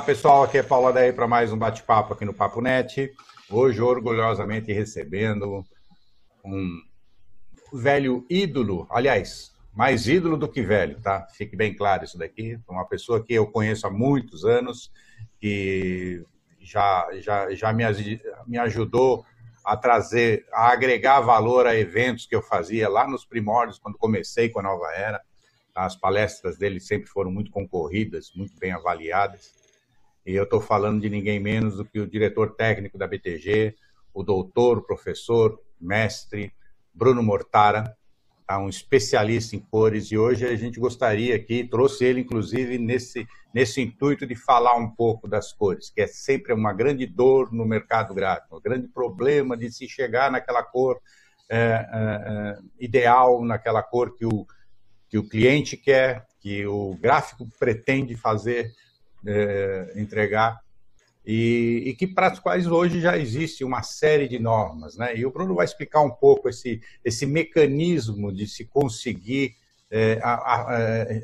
Olá pessoal, aqui é Paula Daí para mais um bate-papo aqui no Papo Net. Hoje, orgulhosamente, recebendo um velho ídolo, aliás, mais ídolo do que velho, tá? Fique bem claro isso daqui. Uma pessoa que eu conheço há muitos anos, que já, já, já me, me ajudou a trazer, a agregar valor a eventos que eu fazia lá nos primórdios, quando comecei com a Nova Era. As palestras dele sempre foram muito concorridas, muito bem avaliadas. E eu estou falando de ninguém menos do que o diretor técnico da BTG, o doutor, o professor, mestre Bruno Mortara, tá? um especialista em cores, e hoje a gente gostaria aqui, trouxe ele inclusive nesse, nesse intuito de falar um pouco das cores, que é sempre uma grande dor no mercado gráfico, um grande problema de se chegar naquela cor é, é, ideal, naquela cor que o, que o cliente quer, que o gráfico pretende fazer, é, entregar, e, e, que para as quais hoje já existe uma série de normas. Né? E o Bruno vai explicar um pouco esse, esse mecanismo de se conseguir é, a, a, é,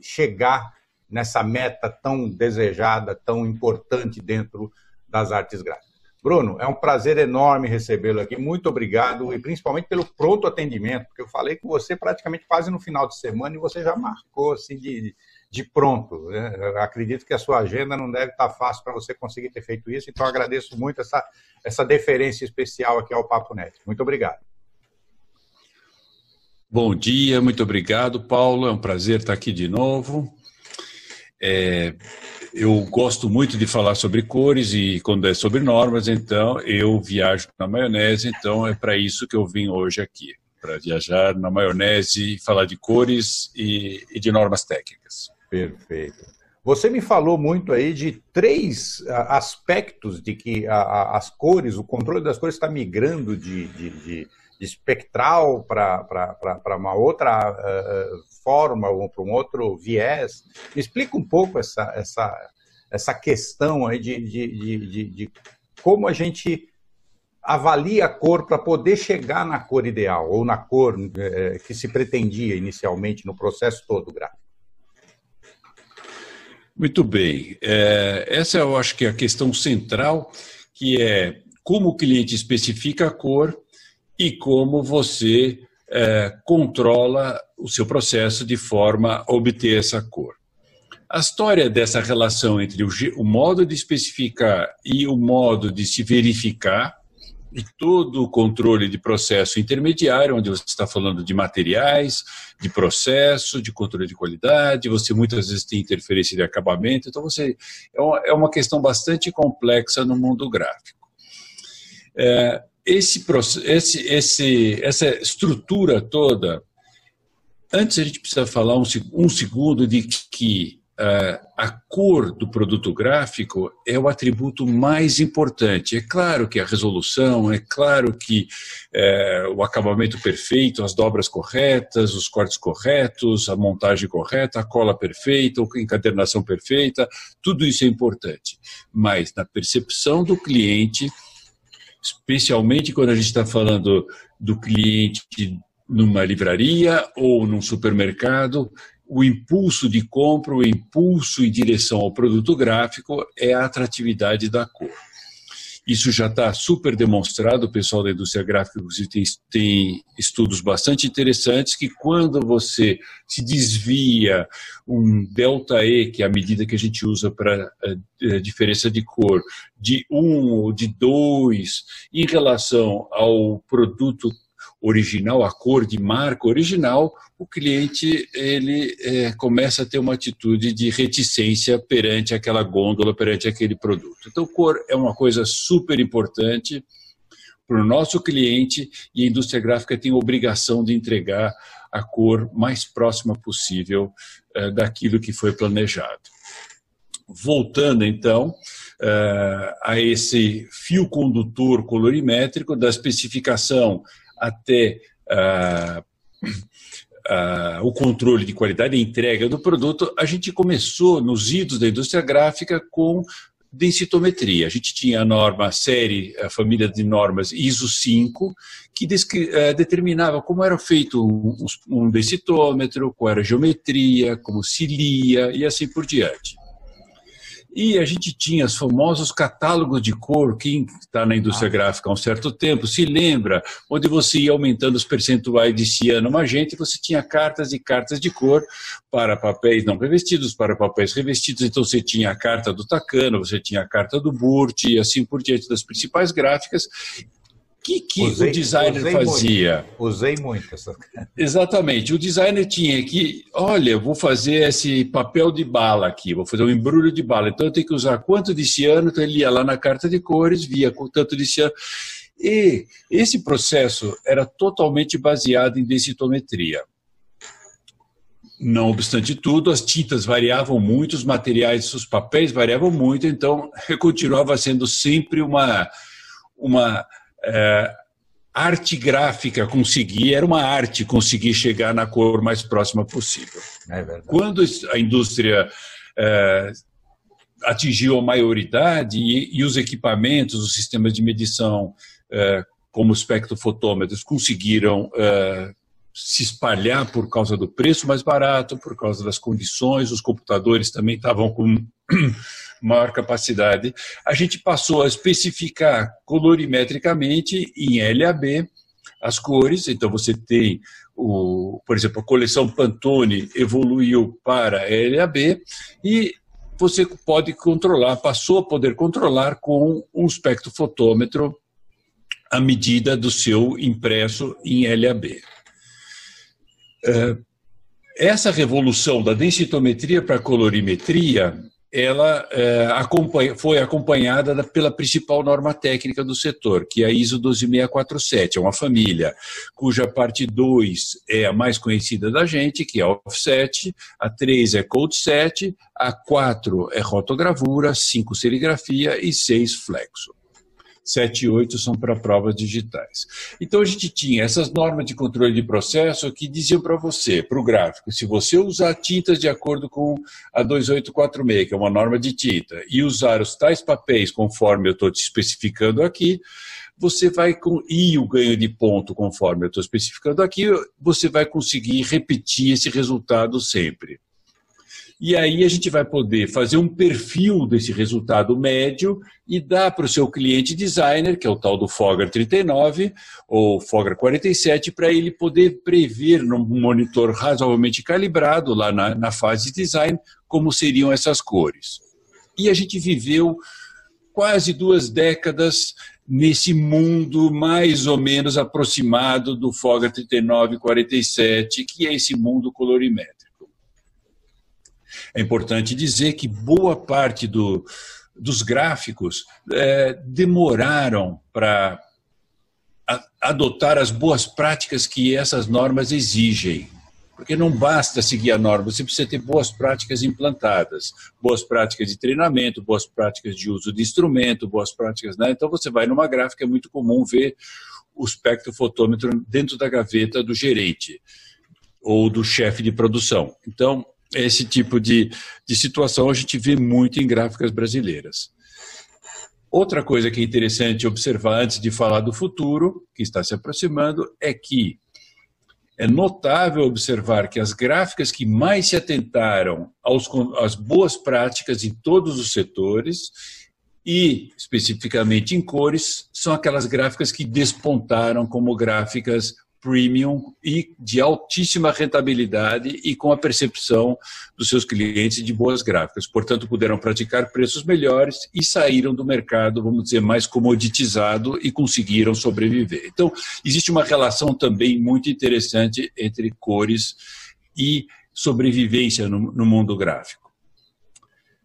chegar nessa meta tão desejada, tão importante dentro das artes gráficas. Bruno, é um prazer enorme recebê-lo aqui. Muito obrigado e principalmente pelo pronto atendimento, porque eu falei com você praticamente quase no final de semana e você já marcou assim de, de pronto. Né? acredito que a sua agenda não deve estar fácil para você conseguir ter feito isso, então agradeço muito essa, essa deferência especial aqui ao Papo Net. Muito obrigado. Bom dia, muito obrigado, Paulo. É um prazer estar aqui de novo. É, eu gosto muito de falar sobre cores e quando é sobre normas, então eu viajo na maionese, então é para isso que eu vim hoje aqui, para viajar na maionese, falar de cores e, e, de normas técnicas. Perfeito. Você me falou muito aí de três aspectos de que as cores, o controle das cores está migrando de, de, de espectral para uma outra uh, forma, ou para um outro viés. Me explica um pouco essa, essa, essa questão aí de, de, de, de como a gente avalia a cor para poder chegar na cor ideal, ou na cor é, que se pretendia inicialmente no processo todo gráfico. Muito bem. É, essa eu acho que é a questão central, que é como o cliente especifica a cor e como você é, controla o seu processo de forma a obter essa cor. A história dessa relação entre o, o modo de especificar e o modo de se verificar e todo o controle de processo intermediário, onde você está falando de materiais, de processo, de controle de qualidade, você muitas vezes tem interferência de acabamento, então você é uma, é uma questão bastante complexa no mundo gráfico. É, esse, esse, esse, essa estrutura toda, antes a gente precisa falar um, um segundo de que Uh, a cor do produto gráfico é o atributo mais importante. É claro que a resolução, é claro que uh, o acabamento perfeito, as dobras corretas, os cortes corretos, a montagem correta, a cola perfeita, a encadernação perfeita, tudo isso é importante. Mas na percepção do cliente, especialmente quando a gente está falando do cliente numa livraria ou num supermercado, o impulso de compra, o impulso em direção ao produto gráfico é a atratividade da cor. Isso já está super demonstrado, o pessoal da indústria gráfica tem, tem, estudos bastante interessantes que quando você se desvia um delta E, que é a medida que a gente usa para eh, eh, diferença de cor, de 1 um ou de 2 em relação ao produto original, a cor de marca original, o cliente ele é, começa a ter uma atitude de reticência perante aquela gôndola, perante aquele produto. Então, cor é uma coisa super importante para o nosso cliente e a indústria gráfica tem a obrigação de entregar a cor mais próxima possível é, daquilo que foi planejado. Voltando então é, a esse fio condutor colorimétrico da especificação até uh, uh, o controle de qualidade e entrega do produto, a gente começou nos idos da indústria gráfica com densitometria. A gente tinha a norma a série, a família de normas ISO 5, que uh, determinava como era feito um, um densitômetro, qual era a geometria, como se lia e assim por diante. E a gente tinha os famosos catálogos de cor, quem está na indústria ah. gráfica há um certo tempo se lembra, onde você ia aumentando os percentuais de ciano magenta e você tinha cartas e cartas de cor para papéis não revestidos, para papéis revestidos. Então você tinha a carta do Takano, você tinha a carta do Burt e assim por diante das principais gráficas que, que usei, o designer usei fazia? Muito, usei muito essa. Exatamente. O designer tinha que, olha, vou fazer esse papel de bala aqui, vou fazer um embrulho de bala. Então eu tenho que usar quanto de ciano? Então ele ia lá na carta de cores, via tanto de ciano. E esse processo era totalmente baseado em densitometria. Não obstante tudo, as tintas variavam muito, os materiais, os papéis variavam muito, então continuava sendo sempre uma, uma é, arte gráfica conseguir, era uma arte conseguir chegar na cor mais próxima possível. É Quando a indústria é, atingiu a maioridade e, e, os equipamentos, os sistemas de medição, é, como espectrofotômetros, conseguiram é, se espalhar por causa do preço mais barato, por causa das condições, os computadores também estavam com maior capacidade, a gente passou a especificar colorimetricamente em LAB as cores, então você tem, o, por exemplo, a coleção Pantone evoluiu para LAB e você pode controlar, passou a poder controlar com um espectrofotômetro a medida do seu impresso em LAB. É, essa revolução da densitometria para colorimetria ela é, acompanha, foi acompanhada pela principal norma técnica do setor, que é a ISO 12647. É uma família cuja parte 2 é a mais conhecida da gente, que é offset, a 3 é code set, a 4 é rotogravura, 5 serigrafia e 6 flexo. 7 e 8 são para provas digitais. Então a gente tinha essas normas de controle de processo que diziam para você, para o gráfico, se você usar tintas de acordo com a 2846, que é uma norma de tinta, e usar os tais papéis conforme eu estou te especificando aqui, você vai com e o ganho de ponto conforme eu estou especificando aqui, você vai conseguir repetir esse resultado sempre. E aí a gente vai poder fazer um perfil desse resultado médio e dar para o seu cliente designer, que é o tal do Fogger 39 ou Fogger 47, para ele poder prever num monitor razoavelmente calibrado lá na, na fase de design como seriam essas cores. E a gente viveu quase duas décadas nesse mundo mais ou menos aproximado do Fogger 39 47, que é esse mundo colorimétrico. É importante dizer que boa parte do, dos gráficos é, demoraram para adotar as boas práticas que essas normas exigem. Porque não basta seguir a norma, você precisa ter boas práticas implantadas, boas práticas de treinamento, boas práticas de uso de instrumento, boas práticas. Né? Então você vai numa gráfica, é muito comum ver o espectrofotômetro dentro da gaveta do gerente ou do chefe de produção. Então, esse tipo de, de situação a gente vê muito em gráficas brasileiras. Outra coisa que é interessante observar antes de falar do futuro, que está se aproximando, é que é notável observar que as gráficas que mais se atentaram aos, às boas práticas em todos os setores e especificamente em cores são aquelas gráficas que despontaram como gráficas premium e de altíssima rentabilidade e com a percepção dos seus clientes de boas gráficas. Portanto, puderam praticar preços melhores e saíram do mercado, vamos dizer, mais comoditizado e conseguiram sobreviver. Então, existe uma relação também muito interessante entre cores e sobrevivência no, no mundo gráfico.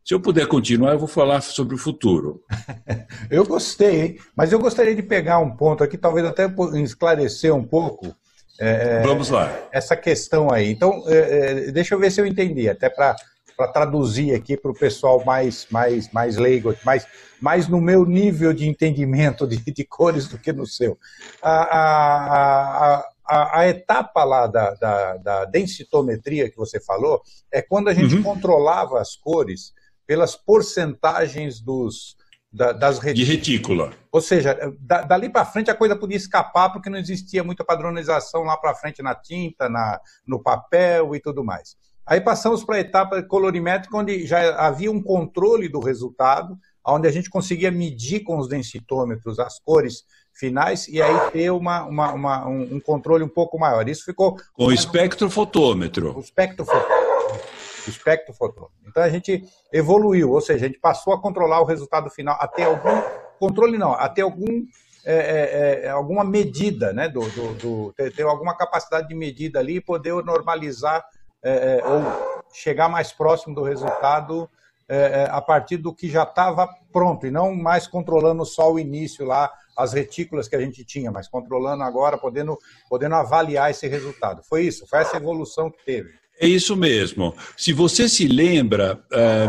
Se eu puder continuar, eu vou falar sobre o futuro. eu gostei, hein? mas eu gostaria de pegar um ponto aqui, talvez até esclarecer um pouco. É, Vamos lá. Essa questão aí. Então, é, é deixa eu ver se eu entendi, até para traduzir aqui para o pessoal mais, mais, mais leigo, mais, mais no meu nível de entendimento de, de cores do que no seu. A, a, a, a etapa lá da, da, da, densitometria que você falou é quando a gente uhum. controlava as cores pelas porcentagens dos, da, das retículas. De retícula. Ou seja, da, dali para frente a coisa podia escapar porque não existia muita padronização lá para frente na tinta, na, no papel e tudo mais. Aí passamos para a etapa colorimétrica, onde já havia um controle do resultado, onde a gente conseguia medir com os densitômetros as cores finais e aí ter uma, uma, uma um, controle um pouco maior. Isso ficou. Com o espectrofotômetro. O espectrofotômetro. O espectrofotômetro. Então a gente evoluiu, ou seja, a gente passou a controlar o resultado final até algum. Controle não, até algum é, é, é, alguma medida, né, do, do, do ter, ter, alguma capacidade de medida ali e poder normalizar é, é, ou chegar mais próximo do resultado é, a partir do que já estava pronto e não mais controlando só o início lá, as retículas que a gente tinha, mas controlando agora, podendo, podendo avaliar esse resultado. Foi isso, foi essa evolução que teve. É isso mesmo. Se você se lembra,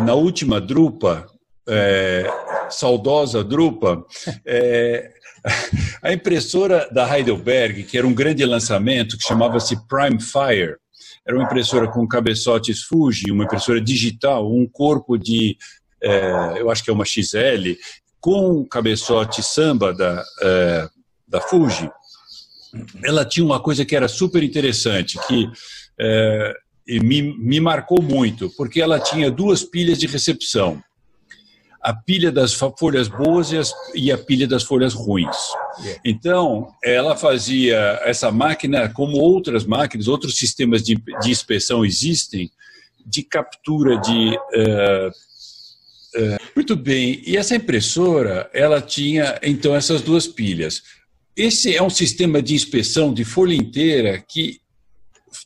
na última Drupa, é, saudosa Drupa, é, a impressora da Heidelberg, que era um grande lançamento, que chamava-se Prime Fire, era uma impressora com cabeçotes Fuji, uma impressora digital, um corpo de, eu acho que é uma XL, com cabeçote samba da, da Fuji. Ela tinha uma coisa que era super interessante, que me, me marcou muito, porque ela tinha duas pilhas de recepção a pilha das folhas boas e, as, e a pilha das folhas ruins. Yeah. Então, ela fazia essa máquina, como outras máquinas, outros sistemas de, de inspeção existem, de captura de. Uh, uh, muito bem, e essa impressora, ela tinha então essas duas pilhas. Esse é um sistema de inspeção de folha inteira que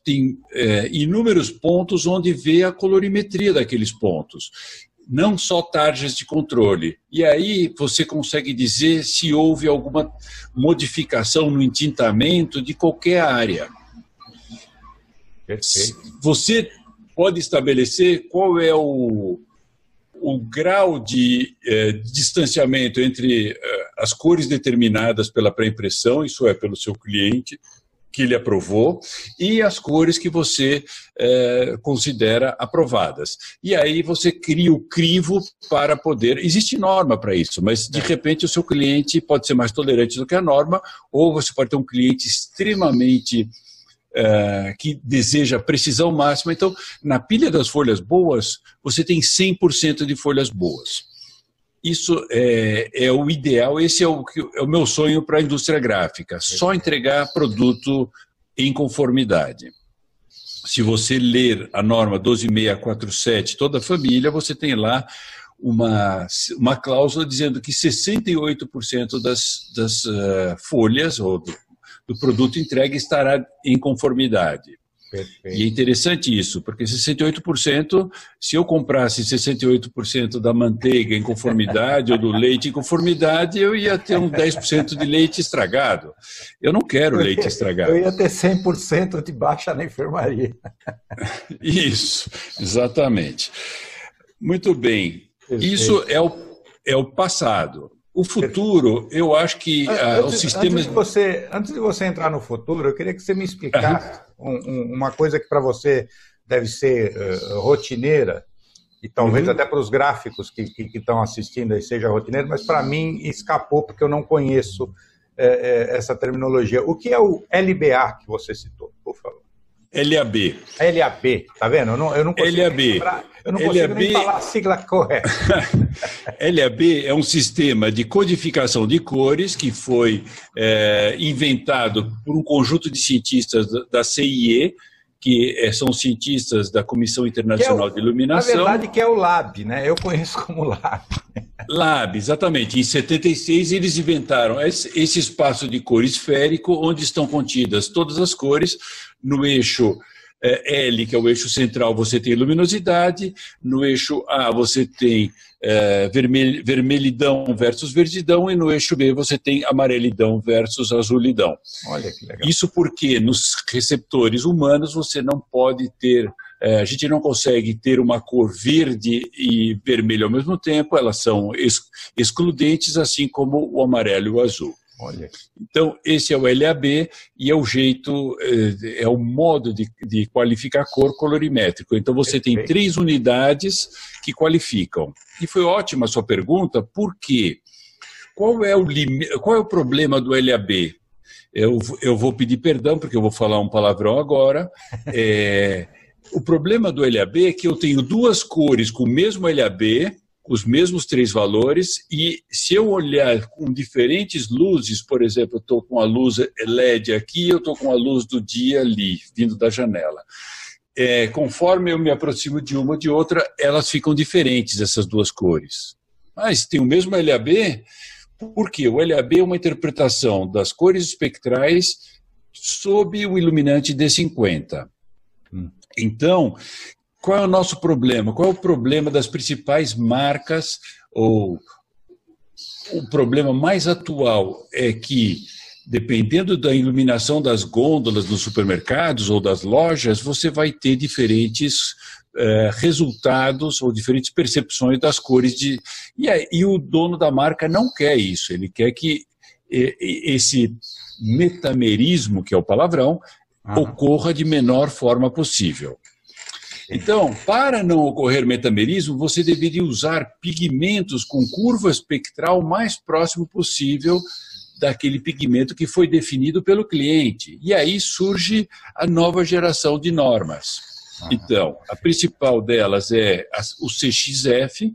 tem é, inúmeros pontos onde vê a colorimetria daqueles pontos não só tarjas de controle. E aí você consegue dizer se houve alguma modificação no entintamento de qualquer área. Perfeito. Você pode estabelecer qual é o, o grau de eh, distanciamento entre eh, as cores determinadas pela pré-impressão, isso é, pelo seu cliente, que ele aprovou e as cores que você é, considera aprovadas. E aí você cria o crivo para poder. Existe norma para isso, mas de é. repente o seu cliente pode ser mais tolerante do que a norma, ou você pode ter um cliente extremamente. É, que deseja precisão máxima. Então, na pilha das folhas boas, você tem 100% de folhas boas. Isso é, é o ideal, esse é o, é o meu sonho para a indústria gráfica, só entregar produto em conformidade. Se você ler a norma 12647, toda a família, você tem lá uma, uma cláusula dizendo que 68% das, das uh, folhas ou do, do produto entregue estará em conformidade. Perfeito. E é interessante isso, porque 68%, se eu comprasse 68% da manteiga em conformidade ou do leite em conformidade, eu ia ter um 10% de leite estragado. Eu não quero eu leite ia, estragado. Eu ia ter 100% de baixa na enfermaria. Isso, exatamente. Muito bem. Perfeito. Isso é o, é o passado. O futuro, eu acho que uh, os sistemas. Antes de, você, antes de você entrar no futuro, eu queria que você me explicasse uhum. um, uma coisa que para você deve ser uh, rotineira, e talvez uhum. até para os gráficos que, estão assistindo aí seja rotineiro, mas para mim escapou porque eu não conheço é, é, essa terminologia. O que é o LBA que você citou? LAB. LAB, tá vendo? Eu não, eu não consigo LAB. Lembrar, eu não consigo LAB, nem falar a sigla correta. LAB é um sistema de codificação de cores que foi é, inventado por um conjunto de cientistas da CIE, que é, são cientistas da Comissão Internacional é o, de Iluminação. Na verdade, que é o LAB, né? Eu conheço como LAB. LAB, exatamente. Em 76, eles inventaram esse, espaço de cor esférico, onde estão contidas todas as cores, no eixo é, L, que é o eixo central, você tem luminosidade, no eixo A você tem é, vermelh, vermelhidão versus verdidão, e no eixo B você tem amarelidão versus azulidão. Olha que legal. Isso porque nos receptores humanos você não pode ter é, a gente não consegue ter uma cor verde e vermelho ao mesmo tempo, elas são excludentes, assim como o amarelo e o azul. Olha. Então, esse é o LAB e é o jeito, é, é o modo de, de qualificar cor colorimétrico. Então, você Perfeito. tem três unidades que qualificam. E foi ótima a sua pergunta, por quê? Qual é o, lim... Qual é o problema do LAB? Eu, eu vou pedir perdão, porque eu vou falar um palavrão agora. É, o problema do LAB é que eu tenho duas cores com o mesmo LAB, os mesmos três valores, e se eu olhar com diferentes luzes, por exemplo, eu estou com a luz LED aqui, eu estou com a luz do dia ali, vindo da janela. É, conforme eu me aproximo de uma de outra, elas ficam diferentes, essas duas cores. Mas tem o mesmo LAB, porque o LAB é uma interpretação das cores espectrais sob o iluminante D50. Hum. Então, qual é o nosso problema? Qual é o problema das principais marcas ou o problema mais atual é que dependendo da iluminação das gôndolas nos supermercados ou das lojas, você vai ter diferentes eh, resultados ou diferentes percepções das cores de e, aí, e o dono da marca não quer isso. Ele quer que esse metamerismo, que é o palavrão, ocorra de menor forma possível. Então, para não ocorrer metamerismo, você deveria usar pigmentos com curva espectral mais próximo possível daquele pigmento que foi definido pelo cliente. E aí surge a nova geração de normas. Então, a principal delas é o CXF,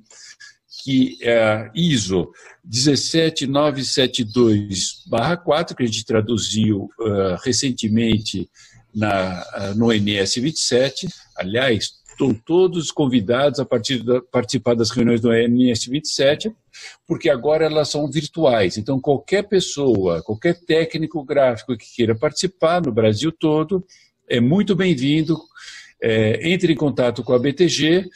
que é a ISO 17972-4, que a gente traduziu uh, recentemente na, uh, no NS 27. Aliás, estão todos convidados a partir da, participar das reuniões do NS 27, porque agora elas são virtuais. Então, qualquer pessoa, qualquer técnico gráfico que queira participar no Brasil todo, é muito bem-vindo. É, entre em contato com a BTG,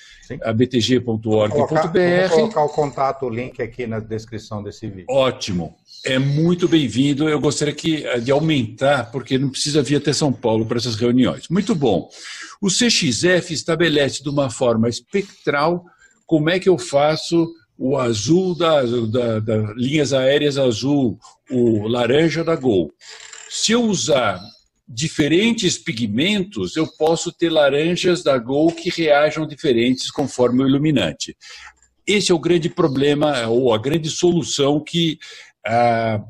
abtg.org.br. Vou colocar o contato, o link aqui na descrição desse vídeo. Ótimo. É muito bem-vindo. Eu gostaria que, de aumentar, porque não precisa vir até São Paulo para essas reuniões. Muito bom. O CXF estabelece de uma forma espectral como é que eu faço o azul da, da, da linhas aéreas azul, o laranja da Gol. Se eu usar diferentes pigmentos, eu posso ter laranjas da Gol que reajam diferentes conforme o iluminante. Esse é o grande problema, ou a grande solução que a,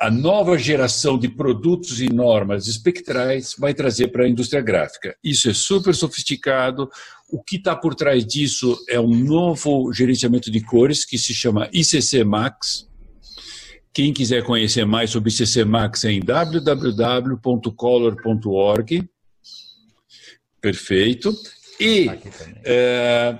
a nova geração de produtos e normas espectrais vai trazer para a indústria gráfica. Isso é super sofisticado. O que está por trás disso é um novo gerenciamento de cores que se chama ICC Max. Quem quiser conhecer mais sobre ICC Max é em www.color.org. Perfeito. E é,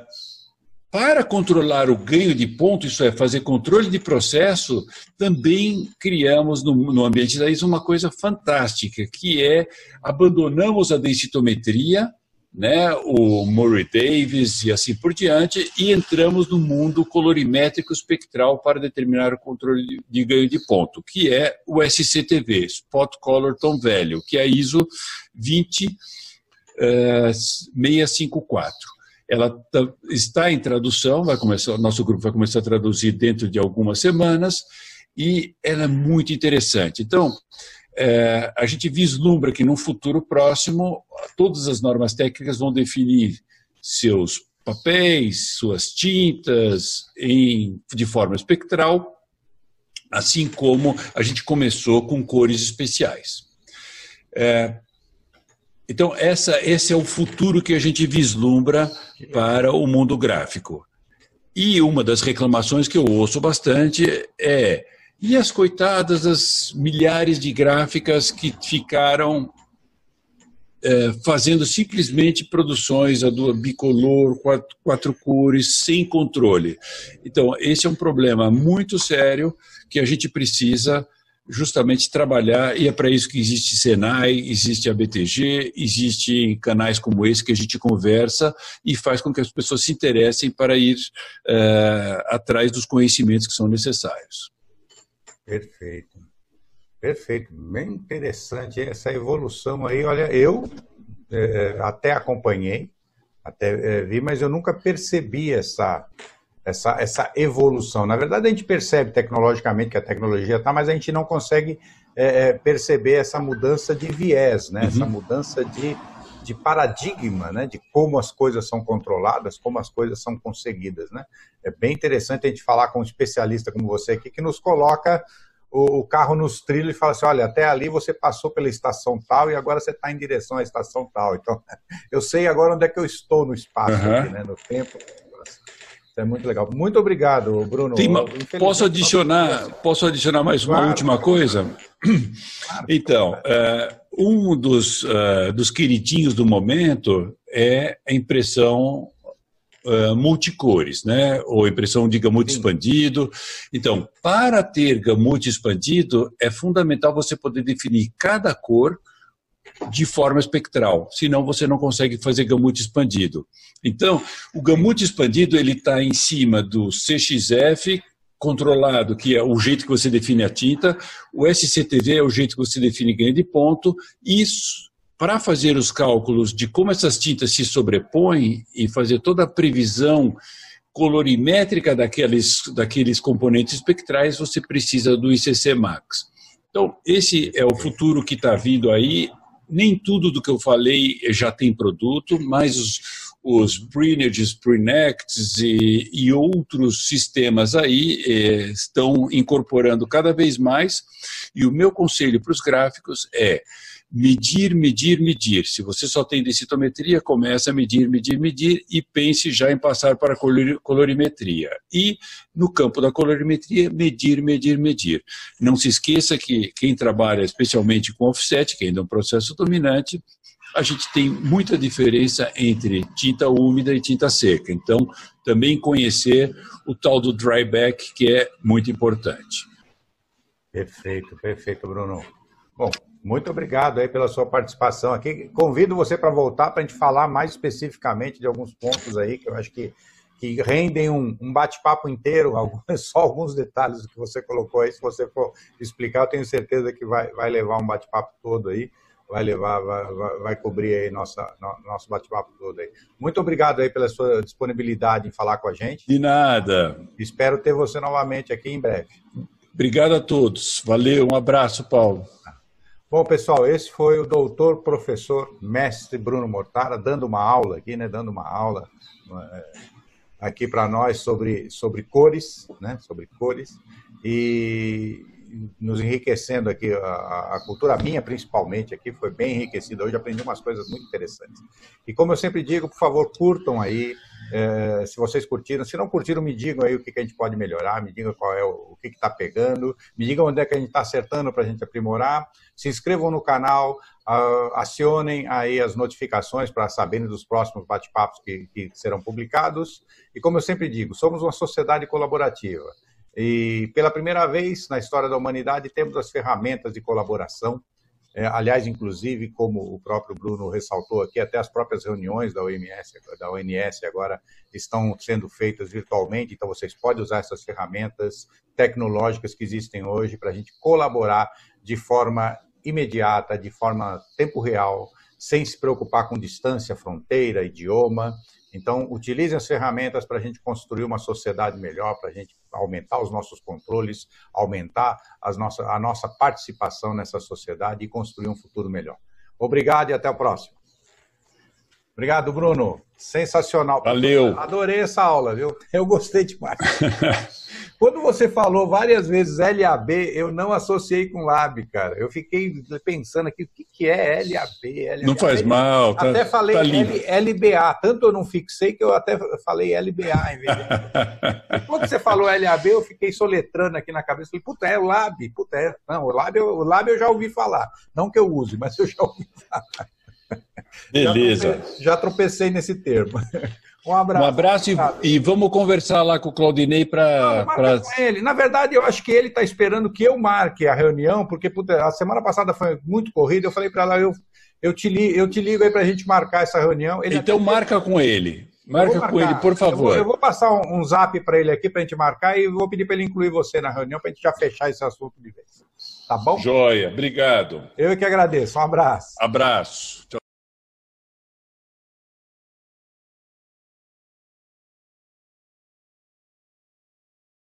para controlar o ganho de ponto, isso é, fazer controle de processo, também criamos no, no ambiente da ISO uma coisa fantástica, que é abandonamos a densitometria, né, o Murray Davis e assim por diante, e entramos no mundo colorimétrico espectral para determinar o controle de, ganho de ponto, que é o SCTV, Spot Color Tom Value, que é a ISO 20654 ela tá, está em tradução, vai começar, nosso grupo vai começar a traduzir dentro de algumas semanas, e ela é muito interessante. Então, é, a gente vislumbra que no futuro próximo, todas as normas técnicas vão definir seus papéis, suas tintas, em, de forma espectral, assim como a gente começou com cores especiais. É, então, essa, esse é o futuro que a gente vislumbra para o mundo gráfico. E uma das reclamações que eu ouço bastante é: e as coitadas das milhares de gráficas que ficaram é, fazendo simplesmente produções bicolor, quatro, quatro cores, sem controle? Então, esse é um problema muito sério que a gente precisa justamente trabalhar, e é para isso que existe Senai, existe a BTG, existem canais como esse que a gente conversa e faz com que as pessoas se interessem para ir é, atrás dos conhecimentos que são necessários. Perfeito. Perfeito. Bem interessante essa evolução aí. Olha, eu é, até acompanhei, até é, vi, mas eu nunca percebi essa essa, essa evolução. Na verdade, a gente percebe tecnologicamente que a tecnologia está, mas a gente não consegue é, é, perceber essa mudança de viés, né? Uhum. essa mudança de, de paradigma, né? de como as coisas são controladas, como as coisas são conseguidas. Né? É bem interessante a gente falar com um especialista como você aqui, que nos coloca o, o, carro nos trilhos e fala assim, olha, até ali você passou pela estação tal e agora você está em direção à estação tal. Então, eu sei agora onde é que eu estou no espaço, uhum. aqui, né, no tempo. É muito legal. Muito obrigado, Bruno. Uma, posso adicionar, posso adicionar mais uma claro, última coisa? Claro, então, é, um dos, uh, dos queridinhos do momento é a impressão uh, multicores, né? ou impressão de gamute Sim. expandido. Então, para ter gamute expandido, é fundamental você poder definir cada cor de forma espectral, senão você não consegue fazer gamute expandido. Então, o gamute expandido ele está em cima do CXF controlado, que é o jeito que você define a tinta, o SCTV é o jeito que você define ganho de ponto, e para fazer os cálculos de como essas tintas se sobrepõem e fazer toda a previsão colorimétrica daqueles, daqueles componentes espectrais, você precisa do ICC Max. Então, esse é o futuro que está vindo aí nem tudo do que eu falei já tem produto, mas os, os Brinages, Prenects e, e, outros sistemas aí eh, estão incorporando cada vez mais. E o meu conselho para os gráficos é medir, medir, medir. Se você só tem densitometria, comece a medir, medir, medir e pense já em passar para a colorimetria. E, no campo da colorimetria, medir, medir, medir. Não se esqueça que quem trabalha especialmente com offset, que ainda é um processo dominante, a gente tem muita diferença entre tinta úmida e tinta seca. Então, também conhecer o tal do dryback, que é muito importante. Perfeito, perfeito, Bruno. Bom, muito obrigado aí pela sua participação aqui. Convido você para voltar para a gente falar mais especificamente de alguns pontos aí que eu acho que, que rendem um, um bate-papo inteiro, alguns, só alguns detalhes que você colocou aí. Se você for explicar, eu tenho certeza que vai, vai levar um bate-papo todo aí, vai levar, vai, vai cobrir aí nossa, no, nosso bate-papo todo aí. Muito obrigado aí pela sua disponibilidade em falar com a gente. De nada. Espero ter você novamente aqui em breve. Obrigado a todos. Valeu, um abraço, Paulo. Bom, pessoal, esse foi o doutor, professor, mestre Bruno Mortara, dando uma aula aqui, né? Dando uma aula é, aqui para nós sobre, sobre cores, né? Sobre cores. E nos enriquecendo aqui, a, a, cultura minha principalmente aqui foi bem enriquecida. Hoje aprendi umas coisas muito interessantes. E como eu sempre digo, por favor, curtam aí, é, se vocês curtiram. Se não curtiram, me digam aí o que, que a gente pode melhorar, me digam qual é o, o que está pegando, me digam onde é que a gente está acertando para a gente aprimorar. Se inscrevam no canal, uh, acionem aí as notificações para saberem dos próximos bate-papos que, que serão publicados. E como eu sempre digo, somos uma sociedade colaborativa. E pela primeira vez na história da humanidade temos as ferramentas de colaboração. É, aliás, inclusive, como o próprio Bruno ressaltou aqui, até as próprias reuniões da OMS, da ONS agora estão sendo feitas virtualmente, então vocês podem usar essas ferramentas tecnológicas que existem hoje para a gente colaborar de forma imediata, de forma tempo real, sem se preocupar com distância, fronteira, idioma. Então, utilizem as ferramentas para a gente construir uma sociedade melhor, para a gente aumentar os nossos controles, aumentar as nossa, a nossa participação nessa sociedade e construir um futuro melhor. Obrigado e até o próximo. Obrigado, Bruno. Sensacional. Valeu. Adorei essa aula, viu? Eu gostei demais. Quando você falou várias vezes LAB, eu não associei com Lab, cara. Eu fiquei pensando aqui, o que, que é LAB? LAB? Não faz mal. Tá, até falei tá L, LBA. Tanto eu não fixei que eu até falei LBA em vez de... Quando você falou LAB, eu fiquei soletrando aqui na cabeça. Falei, puta, é o Lab. Puta, é. Não, o Lab, o Lab eu já ouvi falar. Não que eu use, mas eu já ouvi falar. Beleza. Já tropecei, já tropecei nesse termo. Um abraço. Um abraço e, e, vamos conversar lá com o Claudinei para. Pra... ele. Na verdade, eu acho que ele está esperando que eu marque a reunião, porque puta, a semana passada foi muito corrida. Eu falei para ela, eu, eu, te li, eu te ligo aí para a gente marcar essa reunião. Ele então, marca com ele. Marca com ele, por favor. Eu vou, eu vou passar um, um zap para ele aqui para a gente marcar e vou pedir para ele incluir você na reunião para a gente já fechar esse assunto de vez. Tá bom? Joia, obrigado. Eu que agradeço. Um abraço. Abraço. Tchau.